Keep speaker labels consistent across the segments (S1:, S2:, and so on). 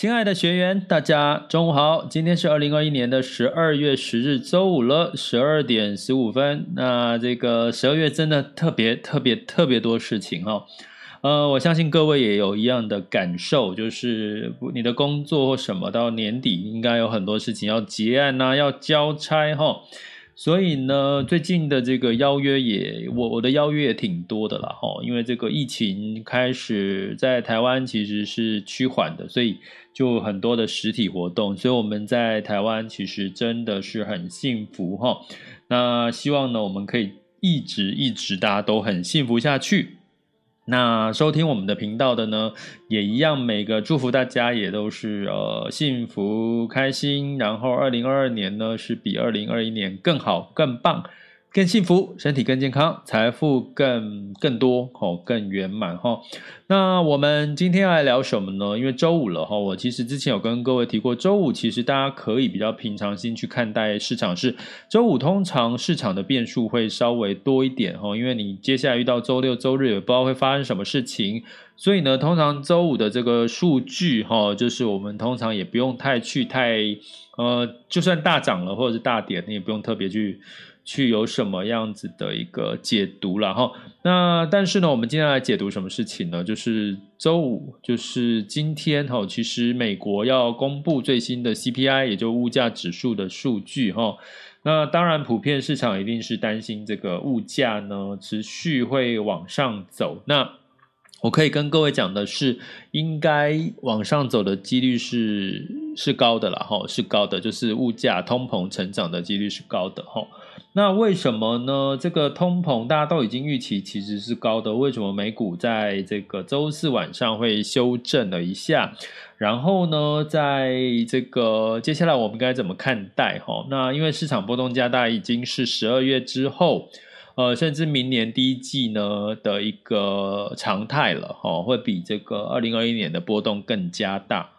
S1: 亲爱的学员，大家中午好！今天是二零二一年的十二月十日，周五了，十二点十五分。那这个十二月真的特别特别特别多事情哈。呃，我相信各位也有一样的感受，就是你的工作或什么到年底应该有很多事情要结案呐，要交差哈。所以呢，最近的这个邀约也，我我的邀约也挺多的啦哈，因为这个疫情开始在台湾其实是趋缓的，所以就很多的实体活动，所以我们在台湾其实真的是很幸福哈。那希望呢，我们可以一直一直大家都很幸福下去。那收听我们的频道的呢，也一样，每个祝福大家也都是呃幸福开心，然后二零二二年呢是比二零二一年更好更棒。更幸福，身体更健康，财富更更多，哦，更圆满，哈。那我们今天要来聊什么呢？因为周五了，哈。我其实之前有跟各位提过，周五其实大家可以比较平常心去看待市场，是周五通常市场的变数会稍微多一点，哈。因为你接下来遇到周六、周日也不知道会发生什么事情，所以呢，通常周五的这个数据，哈，就是我们通常也不用太去太，呃，就算大涨了或者是大跌，你也不用特别去。去有什么样子的一个解读了哈？那但是呢，我们今天来解读什么事情呢？就是周五，就是今天哈。其实美国要公布最新的 CPI，也就物价指数的数据哈。那当然，普遍市场一定是担心这个物价呢持续会往上走。那我可以跟各位讲的是，应该往上走的几率是是高的了哈，是高的，就是物价通膨成长的几率是高的哈。那为什么呢？这个通膨大家都已经预期其实是高的，为什么美股在这个周四晚上会修正了一下？然后呢，在这个接下来我们该怎么看待？哈，那因为市场波动加大已经是十二月之后，呃，甚至明年第一季呢的一个常态了，哈，会比这个二零二一年的波动更加大。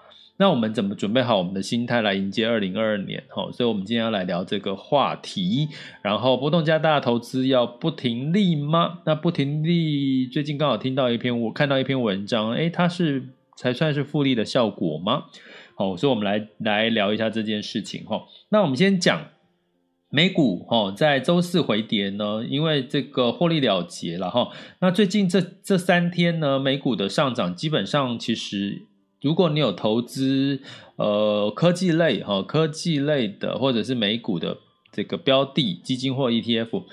S1: 那我们怎么准备好我们的心态来迎接二零二二年？哈，所以我们今天要来聊这个话题。然后波动加大投资要不停利吗？那不停利最近刚好听到一篇，我看到一篇文章，诶，它是才算是复利的效果吗？好，所以我们来来聊一下这件事情。哈，那我们先讲美股。哈，在周四回跌呢，因为这个获利了结了。哈，那最近这这三天呢，美股的上涨基本上其实。如果你有投资呃科技类哈科技类的或者是美股的这个标的基金或 ETF，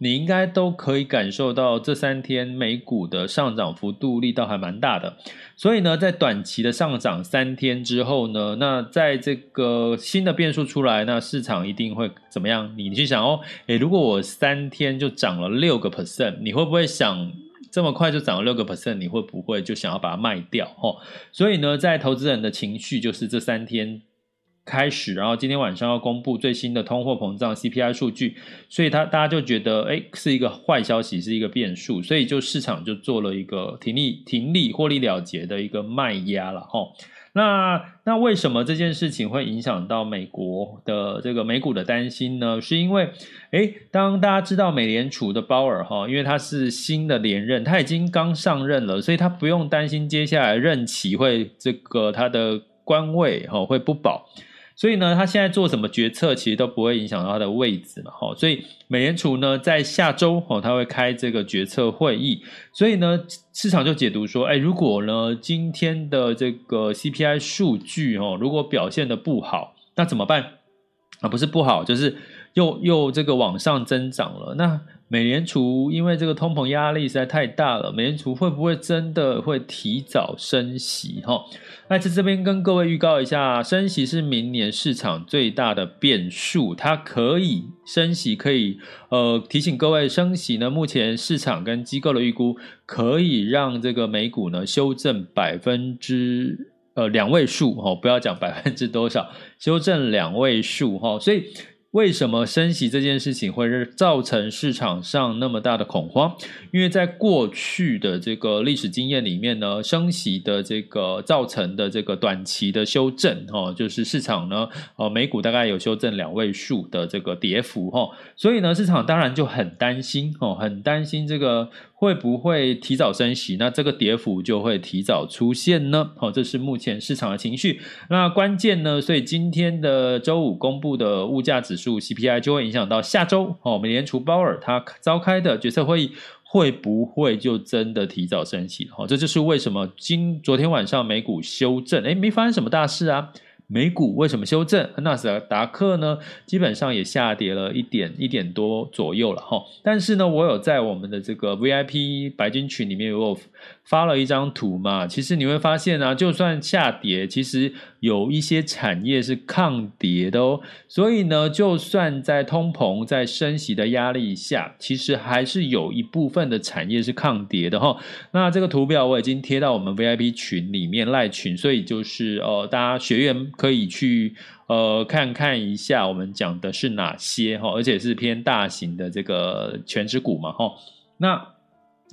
S1: 你应该都可以感受到这三天美股的上涨幅度力道还蛮大的。所以呢，在短期的上涨三天之后呢，那在这个新的变数出来，那市场一定会怎么样？你去想哦，诶，如果我三天就涨了六个 percent，你会不会想？这么快就涨了六个 percent，你会不会就想要把它卖掉？吼，所以呢，在投资人的情绪就是这三天开始，然后今天晚上要公布最新的通货膨胀 CPI 数据，所以他大家就觉得，哎，是一个坏消息，是一个变数，所以就市场就做了一个停利、停利、获利了结的一个卖压了，吼。那那为什么这件事情会影响到美国的这个美股的担心呢？是因为，诶，当大家知道美联储的鲍尔哈，因为他是新的连任，他已经刚上任了，所以他不用担心接下来任期会这个他的官位哈会不保。所以呢，他现在做什么决策，其实都不会影响到他的位置嘛，哈。所以美联储呢，在下周哦，他会开这个决策会议。所以呢，市场就解读说，哎，如果呢，今天的这个 CPI 数据哦，如果表现的不好，那怎么办？啊，不是不好，就是又又这个往上增长了。那美联储因为这个通膨压力实在太大了，美联储会不会真的会提早升息？哈，那在这边跟各位预告一下，升息是明年市场最大的变数，它可以升息，可以呃提醒各位升息呢。目前市场跟机构的预估可以让这个美股呢修正百分之呃两位数哈，不要讲百分之多少，修正两位数哈，所以。为什么升息这件事情会造成市场上那么大的恐慌？因为在过去的这个历史经验里面呢，升息的这个造成的这个短期的修正，哈，就是市场呢，呃，美股大概有修正两位数的这个跌幅，哈，所以呢，市场当然就很担心，哦，很担心这个。会不会提早升息？那这个跌幅就会提早出现呢？好，这是目前市场的情绪。那关键呢？所以今天的周五公布的物价指数 CPI 就会影响到下周。哦，美联储鲍尔他召开的决策会议会不会就真的提早升息？好，这就是为什么今昨天晚上美股修正，诶，没发生什么大事啊。美股为什么修正？纳斯达克呢？基本上也下跌了一点一点多左右了哈。但是呢，我有在我们的这个 VIP 白金群里面有发了一张图嘛。其实你会发现呢，就算下跌，其实有一些产业是抗跌的哦。所以呢，就算在通膨、在升息的压力下，其实还是有一部分的产业是抗跌的哈。那这个图表我已经贴到我们 VIP 群里面赖群，所以就是呃，大家学员。可以去呃看看一下，我们讲的是哪些哈，而且是偏大型的这个权值股嘛哈。那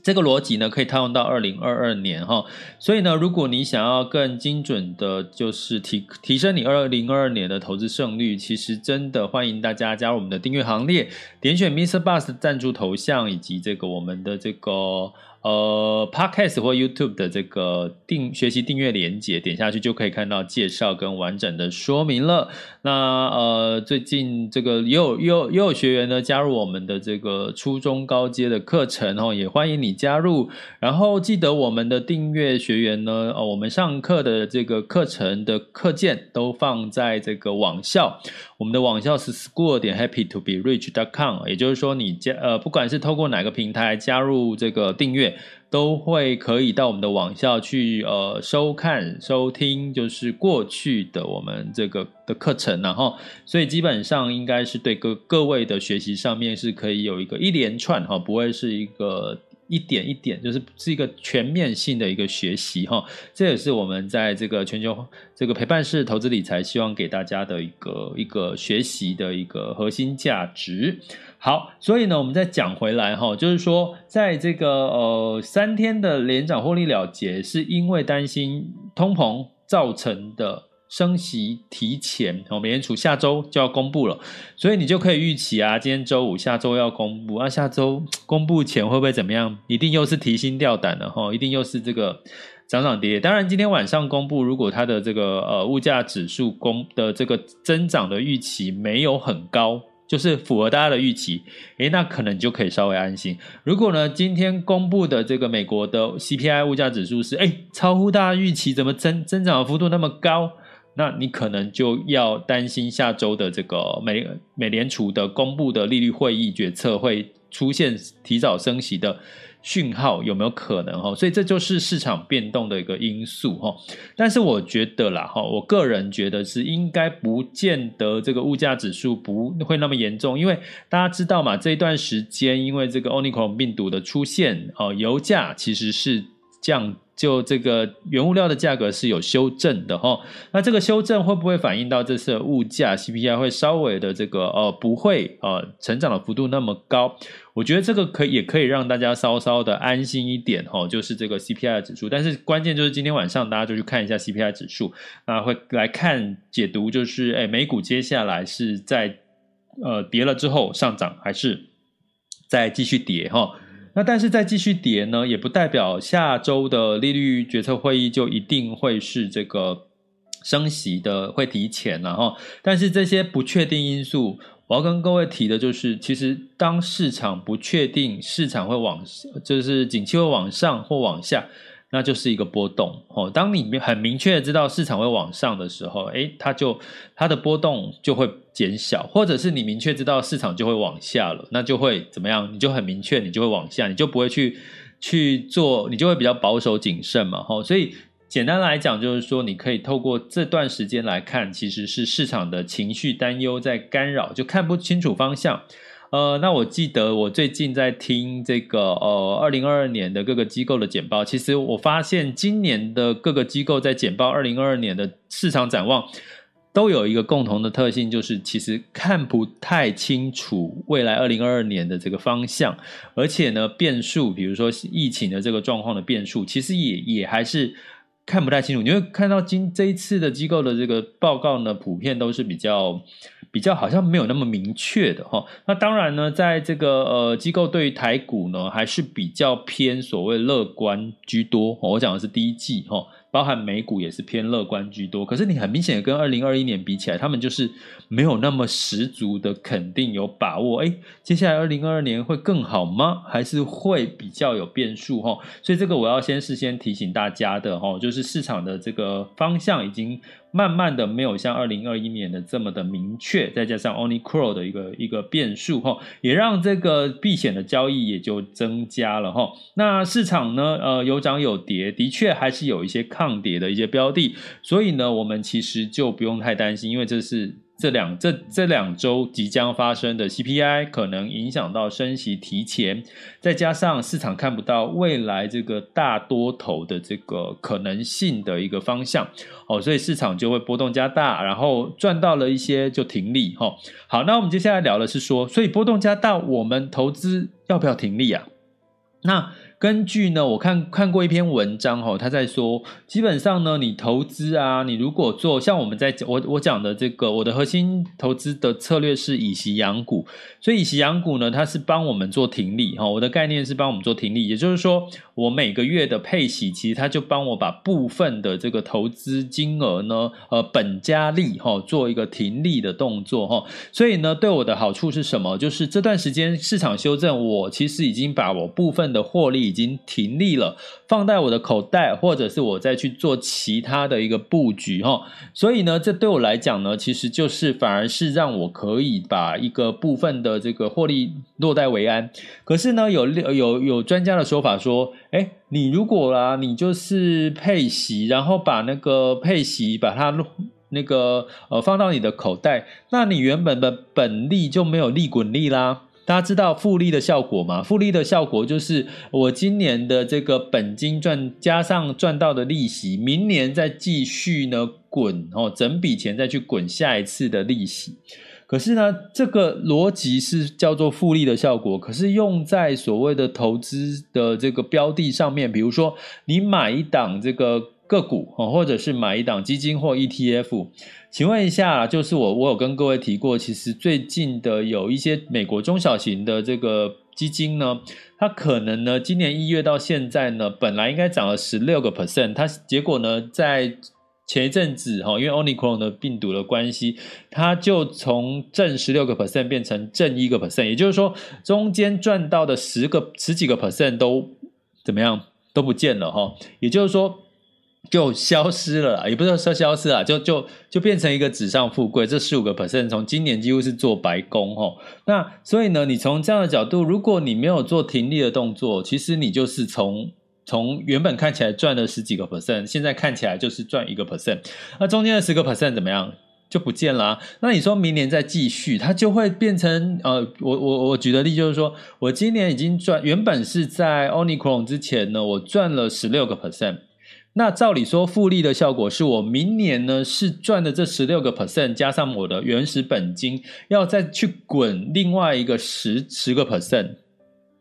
S1: 这个逻辑呢，可以套用到二零二二年哈。所以呢，如果你想要更精准的，就是提提升你二零二二年的投资胜率，其实真的欢迎大家加入我们的订阅行列，点选 Mr. Bus 赞助头像以及这个我们的这个。呃，Podcast 或 YouTube 的这个订学习订阅连接，点下去就可以看到介绍跟完整的说明了。那呃，最近这个也有也有也有学员呢加入我们的这个初中高阶的课程哦，也欢迎你加入。然后记得我们的订阅学员呢，呃，我们上课的这个课程的课件都放在这个网校，我们的网校是 school 点 happy to be rich dot com，也就是说你加呃，不管是透过哪个平台加入这个订阅。都会可以到我们的网校去呃收看收听，就是过去的我们这个的课程，然后所以基本上应该是对各各位的学习上面是可以有一个一连串哈，不会是一个一点一点，就是是一个全面性的一个学习哈。这也是我们在这个全球这个陪伴式投资理财希望给大家的一个一个学习的一个核心价值。好，所以呢，我们再讲回来哈，就是说，在这个呃三天的连涨获利了结，是因为担心通膨造成的升息提前。哦，美联储下周就要公布了，所以你就可以预期啊，今天周五，下周要公布，啊，下周公布前会不会怎么样？一定又是提心吊胆的哈，一定又是这个涨涨跌跌。当然，今天晚上公布，如果它的这个呃物价指数公的这个增长的预期没有很高。就是符合大家的预期，诶，那可能就可以稍微安心。如果呢，今天公布的这个美国的 CPI 物价指数是诶超乎大家预期，怎么增增长的幅度那么高？那你可能就要担心下周的这个美美联储的公布的利率会议决策会出现提早升息的。讯号有没有可能哈？所以这就是市场变动的一个因素哈。但是我觉得啦哈，我个人觉得是应该不见得这个物价指数不会那么严重，因为大家知道嘛，这一段时间因为这个 Omicron 病毒的出现，哦，油价其实是降。就这个原物料的价格是有修正的哈，那这个修正会不会反映到这次物价 CPI 会稍微的这个呃不会呃成长的幅度那么高？我觉得这个可以也可以让大家稍稍的安心一点哈，就是这个 CPI 指数。但是关键就是今天晚上大家就去看一下 CPI 指数啊，会来看解读就是诶美股接下来是在呃跌了之后上涨，还是再继续跌哈？那但是再继续跌呢，也不代表下周的利率决策会议就一定会是这个升息的会提前了哈。但是这些不确定因素，我要跟各位提的就是，其实当市场不确定市场会往，就是景气会往上或往下，那就是一个波动哦。当你很明确知道市场会往上的时候，诶，它就它的波动就会减小，或者是你明确知道市场就会往下了，那就会怎么样？你就很明确，你就会往下，你就不会去去做，你就会比较保守谨慎嘛。吼，所以。简单来讲，就是说，你可以透过这段时间来看，其实是市场的情绪担忧在干扰，就看不清楚方向。呃，那我记得我最近在听这个呃，二零二二年的各个机构的简报，其实我发现今年的各个机构在简报二零二二年的市场展望，都有一个共同的特性，就是其实看不太清楚未来二零二二年的这个方向，而且呢，变数，比如说疫情的这个状况的变数，其实也也还是。看不太清楚，你会看到今这一次的机构的这个报告呢，普遍都是比较比较好像没有那么明确的哈。那当然呢，在这个呃机构对于台股呢，还是比较偏所谓乐观居多。我讲的是第一季哈。包含美股也是偏乐观居多，可是你很明显跟二零二一年比起来，他们就是没有那么十足的肯定有把握。诶，接下来二零二二年会更好吗？还是会比较有变数？哈，所以这个我要先事先提醒大家的哈，就是市场的这个方向已经。慢慢的没有像二零二一年的这么的明确，再加上 only crow 的一个一个变数哈，也让这个避险的交易也就增加了哈。那市场呢，呃，有涨有跌，的确还是有一些抗跌的一些标的，所以呢，我们其实就不用太担心，因为这是。这两这这两周即将发生的 CPI 可能影响到升息提前，再加上市场看不到未来这个大多头的这个可能性的一个方向，哦，所以市场就会波动加大，然后赚到了一些就停利，哈。好，那我们接下来聊的是说，所以波动加大，我们投资要不要停利啊？那。根据呢，我看看过一篇文章哈，他在说，基本上呢，你投资啊，你如果做像我们在我我讲的这个，我的核心投资的策略是以息养股，所以以息养股呢，它是帮我们做停利哈，我的概念是帮我们做停利，也就是说，我每个月的配息，其实它就帮我把部分的这个投资金额呢，呃，本加利哈，做一个停利的动作哈，所以呢，对我的好处是什么？就是这段时间市场修正，我其实已经把我部分的获利。已经停利了，放在我的口袋，或者是我再去做其他的一个布局哈。所以呢，这对我来讲呢，其实就是反而是让我可以把一个部分的这个获利落袋为安。可是呢，有有有专家的说法说，诶，你如果啦，你就是配息，然后把那个配息把它那个呃放到你的口袋，那你原本的本利就没有利滚利啦。大家知道复利的效果吗？复利的效果就是我今年的这个本金赚加上赚到的利息，明年再继续呢滚哦，整笔钱再去滚下一次的利息。可是呢，这个逻辑是叫做复利的效果，可是用在所谓的投资的这个标的上面，比如说你买一档这个。个股哦，或者是买一档基金或 ETF，请问一下，就是我我有跟各位提过，其实最近的有一些美国中小型的这个基金呢，它可能呢今年一月到现在呢，本来应该涨了十六个 percent，它结果呢在前一阵子哈，因为 Omicron 的病毒的关系，它就从正十六个 percent 变成正一个 percent，也就是说中间赚到的十个十几个 percent 都怎么样都不见了哈，也就是说。就消失了，也不是说消失了，就就就变成一个纸上富贵。这十五个 percent 从今年几乎是做白工哦。那所以呢，你从这样的角度，如果你没有做停利的动作，其实你就是从从原本看起来赚了十几个 percent，现在看起来就是赚一个 percent。那中间的十个 percent 怎么样就不见了？那你说明年再继续，它就会变成呃，我我我举的例就是说，我今年已经赚，原本是在 Onicron 之前呢，我赚了十六个 percent。那照理说，复利的效果是我明年呢是赚的这十六个 percent，加上我的原始本金，要再去滚另外一个十十个 percent，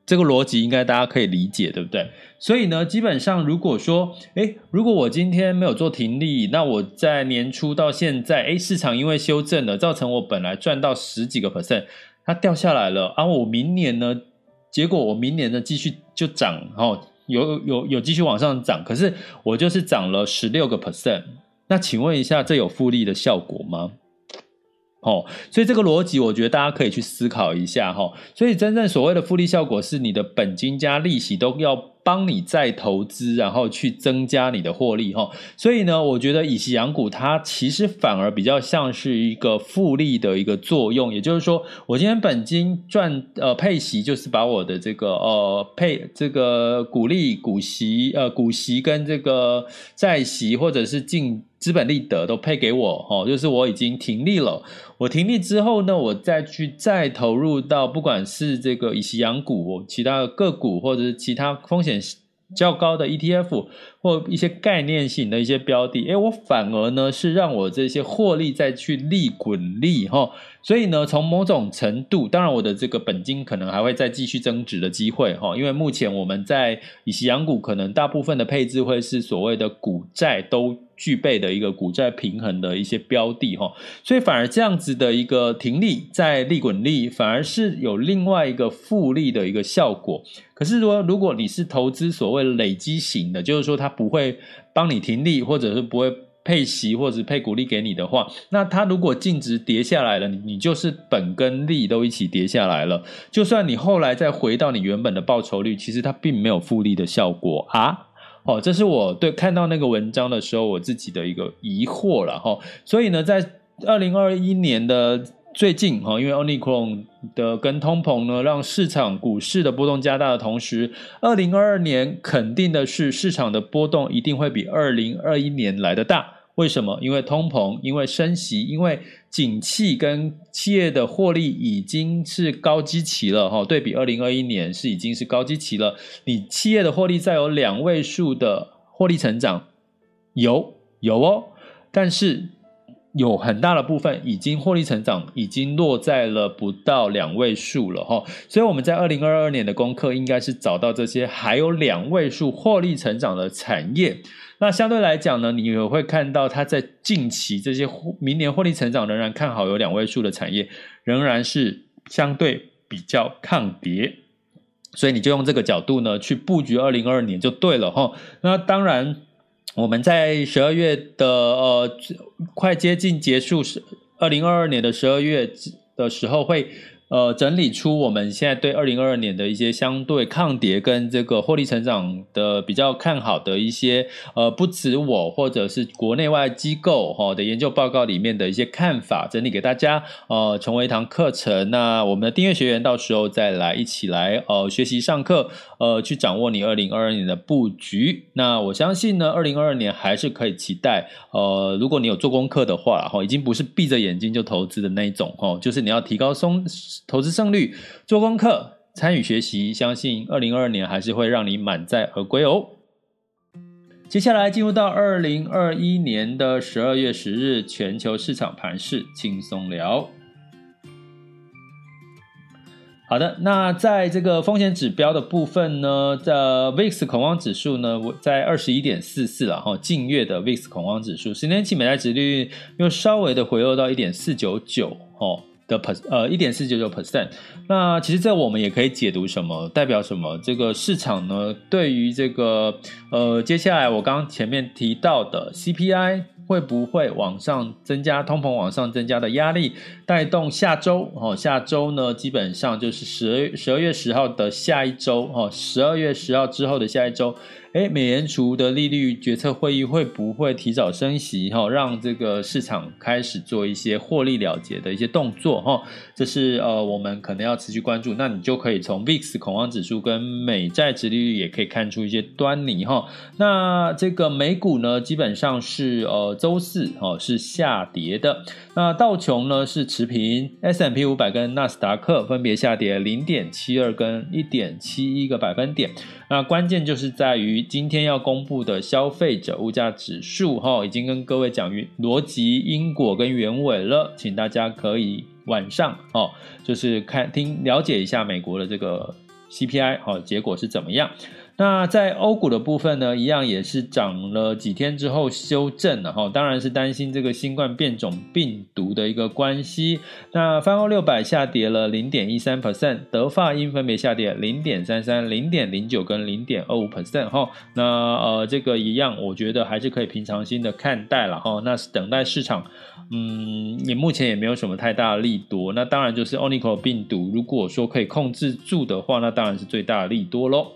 S1: 这个逻辑应该大家可以理解，对不对？所以呢，基本上如果说，诶，如果我今天没有做停利，那我在年初到现在，诶，市场因为修正了，造成我本来赚到十几个 percent，它掉下来了，啊，我明年呢，结果我明年呢继续就涨，哦。有有有继续往上涨，可是我就是涨了十六个 percent。那请问一下，这有复利的效果吗？哦，所以这个逻辑我觉得大家可以去思考一下哈。所以真正所谓的复利效果是你的本金加利息都要帮你再投资，然后去增加你的获利哈。所以呢，我觉得以息养股它其实反而比较像是一个复利的一个作用，也就是说，我今天本金赚呃配息，就是把我的这个呃配这个股利股息呃股息跟这个债息或者是净。资本利得都配给我，哦，就是我已经停利了。我停利之后呢，我再去再投入到不管是这个以息养股、其他的个股，或者是其他风险较高的 ETF 或一些概念性的一些标的，诶，我反而呢是让我这些获利再去利滚利，哈。所以呢，从某种程度，当然我的这个本金可能还会再继续增值的机会哈，因为目前我们在以息养股，可能大部分的配置会是所谓的股债都具备的一个股债平衡的一些标的哈，所以反而这样子的一个停利再利滚利，反而是有另外一个复利的一个效果。可是说，如果你是投资所谓累积型的，就是说它不会帮你停利，或者是不会。配息或者是配股利给你的话，那它如果净值跌下来了，你就是本跟利都一起跌下来了。就算你后来再回到你原本的报酬率，其实它并没有复利的效果啊。哦，这是我对看到那个文章的时候我自己的一个疑惑了哈。所以呢，在二零二一年的最近哈，因为 Omicron 的跟通膨呢，让市场股市的波动加大的同时，二零二二年肯定的是市场的波动一定会比二零二一年来的大。为什么？因为通膨，因为升息，因为景气跟企业的获利已经是高基期了哈。对比二零二一年是已经是高基期了。你企业的获利再有两位数的获利成长，有有哦，但是有很大的部分已经获利成长已经落在了不到两位数了哈。所以我们在二零二二年的功课应该是找到这些还有两位数获利成长的产业。那相对来讲呢，你也会看到它在近期这些明年获利成长仍然看好有两位数的产业，仍然是相对比较抗跌，所以你就用这个角度呢去布局二零二二年就对了哈。那当然，我们在十二月的呃快接近结束是二零二二年的十二月的时候会。呃，整理出我们现在对二零二二年的一些相对抗跌跟这个获利成长的比较看好的一些呃，不止我或者是国内外机构哈的研究报告里面的一些看法，整理给大家呃，成为一堂课程。那我们的订阅学员到时候再来一起来呃学习上课，呃，去掌握你二零二二年的布局。那我相信呢，二零二二年还是可以期待。呃，如果你有做功课的话，哈，已经不是闭着眼睛就投资的那一种哈，就是你要提高松。投资胜率，做功课，参与学习，相信二零二二年还是会让你满载而归哦。接下来进入到二零二一年的十二月十日，全球市场盘势轻松聊。好的，那在这个风险指标的部分呢，在 VIX 恐慌指数呢，在二十一点四四了哈，近月的 VIX 恐慌指数，十年期美债殖率又稍微的回落到一点四九九哦。的 per 呃一点四九九 percent，那其实这我们也可以解读什么，代表什么？这个市场呢，对于这个呃接下来我刚刚前面提到的 CPI 会不会往上增加，通膨往上增加的压力，带动下周哦，下周呢基本上就是十二十二月十号的下一周哦，十二月十号之后的下一周。诶，美联储的利率决策会议会不会提早升息？哈，让这个市场开始做一些获利了结的一些动作？哈，这是呃，我们可能要持续关注。那你就可以从 VIX 恐慌指数跟美债殖利率也可以看出一些端倪。哈，那这个美股呢，基本上是呃周四哦是下跌的。那道琼呢是持平，S&P 五百跟纳斯达克分别下跌零点七二跟一点七一个百分点。那关键就是在于今天要公布的消费者物价指数，哈，已经跟各位讲于逻辑、因果跟原委了，请大家可以晚上哦，就是看听了解一下美国的这个 CPI，哦，结果是怎么样。那在欧股的部分呢，一样也是涨了几天之后修正了哈，当然是担心这个新冠变种病毒的一个关系。那泛欧六百下跌了零点一三 percent，德法英分别下跌零点三三、零点零九跟零点二五 percent 哈。那呃这个一样，我觉得还是可以平常心的看待了哈。那是等待市场，嗯，也目前也没有什么太大的利多。那当然就是 Omicron 病毒，如果说可以控制住的话，那当然是最大的利多喽。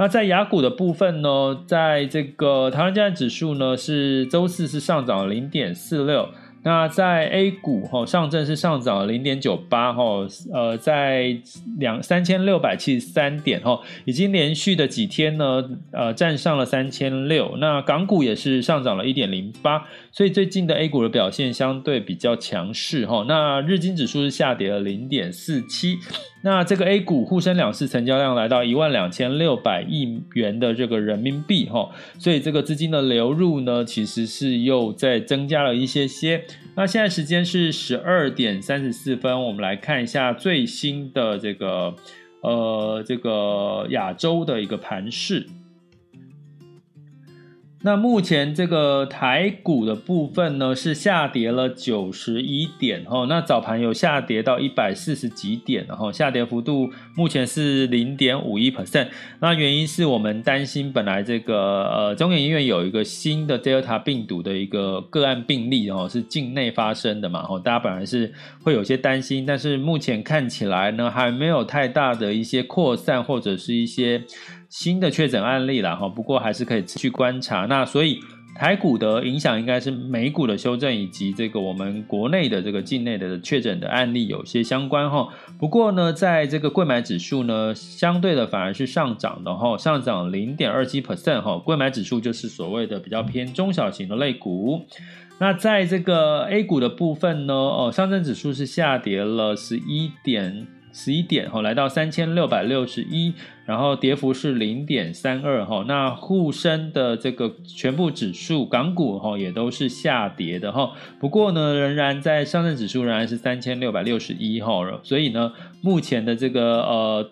S1: 那在雅股的部分呢，在这个台湾加权指数呢，是周四是上涨零点四六。那在 A 股哈，上证是上涨了零点九八哈，呃，在两三千六百七十三点哈，已经连续的几天呢，呃，站上了三千六。那港股也是上涨了一点零八，所以最近的 A 股的表现相对比较强势哈。那日经指数是下跌了零点四七。那这个 A 股沪深两市成交量来到一万两千六百亿元的这个人民币哈，所以这个资金的流入呢，其实是又在增加了一些些。那现在时间是十二点三十四分，我们来看一下最新的这个呃这个亚洲的一个盘势。那目前这个台股的部分呢，是下跌了九十一点哈，那早盘有下跌到一百四十几点，然后下跌幅度目前是零点五一 percent。那原因是我们担心本来这个呃中研院有一个新的 Delta 病毒的一个个案病例哦，是境内发生的嘛，哦，大家本来是会有些担心，但是目前看起来呢，还没有太大的一些扩散或者是一些。新的确诊案例了哈，不过还是可以持续观察。那所以台股的影响应该是美股的修正，以及这个我们国内的这个境内的确诊的案例有些相关哈。不过呢，在这个柜买指数呢，相对的反而是上涨的哈，上涨零点二七 percent 哈。柜买指数就是所谓的比较偏中小型的类股。那在这个 A 股的部分呢，哦，上证指数是下跌了十一点。十一点哈，来到三千六百六十一，然后跌幅是零点三二哈。那沪深的这个全部指数，港股哈也都是下跌的哈。不过呢，仍然在上证指数仍然是三千六百六十一哈。所以呢，目前的这个呃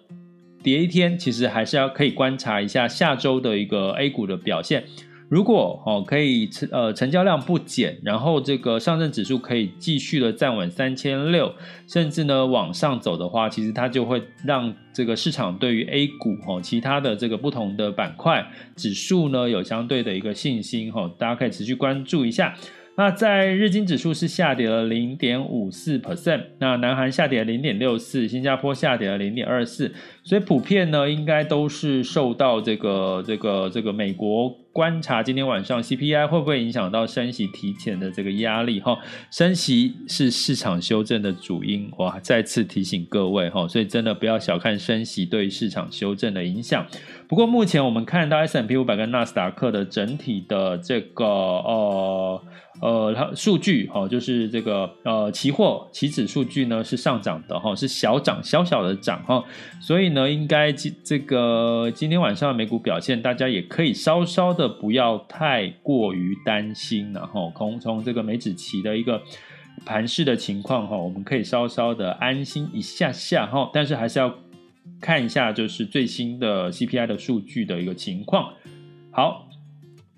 S1: 跌一天，其实还是要可以观察一下下周的一个 A 股的表现。如果哦可以成呃成交量不减，然后这个上证指数可以继续的站稳三千六，甚至呢往上走的话，其实它就会让这个市场对于 A 股哈其他的这个不同的板块指数呢有相对的一个信心哈，大家可以持续关注一下。那在日经指数是下跌了零点五四 percent，那南韩下跌零点六四，新加坡下跌了零点二四，所以普遍呢应该都是受到这个这个这个美国观察今天晚上 CPI 会不会影响到升息提前的这个压力哈，升息是市场修正的主因，我再次提醒各位哈，所以真的不要小看升息对市场修正的影响。不过目前我们看到 S&P 五百跟纳斯达克的整体的这个呃。呃，它数据哈，就是这个呃，期货期指数据呢是上涨的哈，是小涨小小的涨哈，所以呢，应该今这个今天晚上的美股表现，大家也可以稍稍的不要太过于担心然后。从从这个美指期的一个盘势的情况哈，我们可以稍稍的安心一下下哈，但是还是要看一下就是最新的 CPI 的数据的一个情况。好。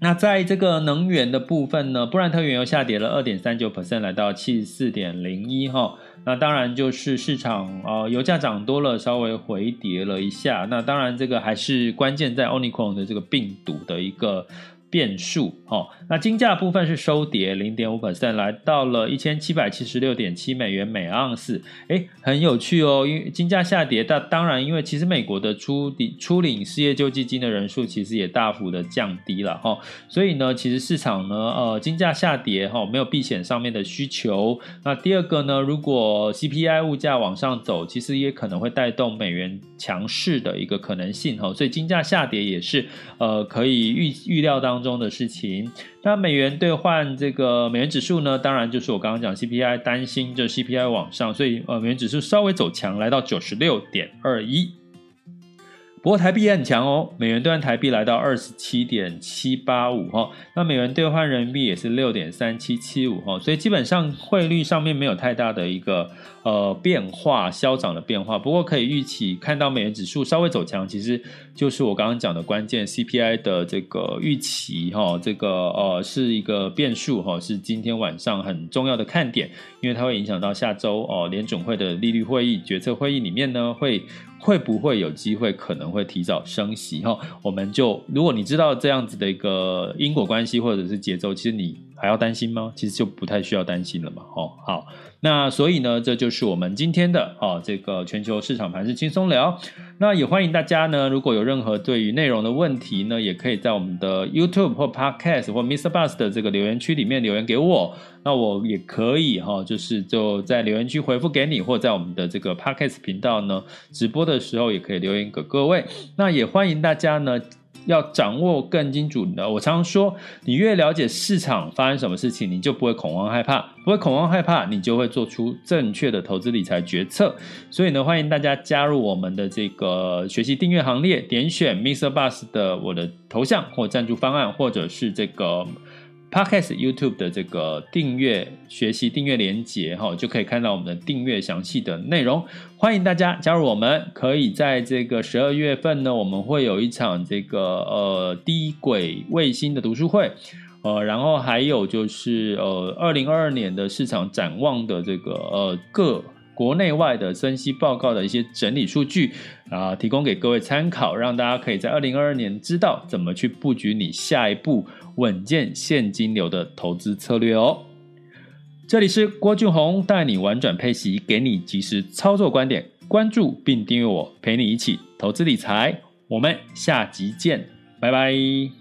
S1: 那在这个能源的部分呢，布兰特原油下跌了二点三九 percent，来到七十四点零一哈。那当然就是市场呃油价涨多了，稍微回跌了一下。那当然这个还是关键在 Omicron 的这个病毒的一个。变数，哦，那金价部分是收跌零点五 percent，来到了一千七百七十六点七美元每盎司，诶，很有趣哦，因为金价下跌，但当然，因为其实美国的初底初领失业救济金的人数其实也大幅的降低了，哈，所以呢，其实市场呢，呃，金价下跌，哈，没有避险上面的需求。那第二个呢，如果 CPI 物价往上走，其实也可能会带动美元强势的一个可能性，哈，所以金价下跌也是，呃，可以预预料当中的事情，那美元兑换这个美元指数呢？当然就是我刚刚讲 CPI，担心这 CPI 往上，所以呃美元指数稍微走强，来到九十六点二一。不过台币也很强哦，美元兑换台币来到二十七点七八五哈，那美元兑换人民币也是六点三七七五哈，所以基本上汇率上面没有太大的一个呃变化，消长的变化。不过可以预期看到美元指数稍微走强，其实就是我刚刚讲的关键 CPI 的这个预期哈，这个呃是一个变数哈，是今天晚上很重要的看点，因为它会影响到下周哦联准会的利率会议决策会议里面呢会。会不会有机会可能会提早升息？哈，我们就如果你知道这样子的一个因果关系或者是节奏，其实你还要担心吗？其实就不太需要担心了嘛。哦，好。那所以呢，这就是我们今天的哦，这个全球市场盘是轻松聊。那也欢迎大家呢，如果有任何对于内容的问题呢，也可以在我们的 YouTube 或 Podcast 或 Mr. Bus 的这个留言区里面留言给我。那我也可以哈，就是就在留言区回复给你，或在我们的这个 Podcast 频道呢直播的时候，也可以留言给各位。那也欢迎大家呢。要掌握更精准的，我常常说，你越了解市场发生什么事情，你就不会恐慌害怕，不会恐慌害怕，你就会做出正确的投资理财决策。所以呢，欢迎大家加入我们的这个学习订阅行列，点选 Mr. Bus 的我的头像或赞助方案，或者是这个。Podcast YouTube 的这个订阅学习订阅连接哈，就可以看到我们的订阅详细的内容。欢迎大家加入我们，可以在这个十二月份呢，我们会有一场这个呃低轨卫星的读书会，呃，然后还有就是呃二零二二年的市场展望的这个呃各。国内外的分析报告的一些整理数据啊，提供给各位参考，让大家可以在二零二二年知道怎么去布局你下一步稳健现金流的投资策略哦。这里是郭俊宏带你玩转配息，给你及时操作观点，关注并订阅我，陪你一起投资理财。我们下集见，拜拜。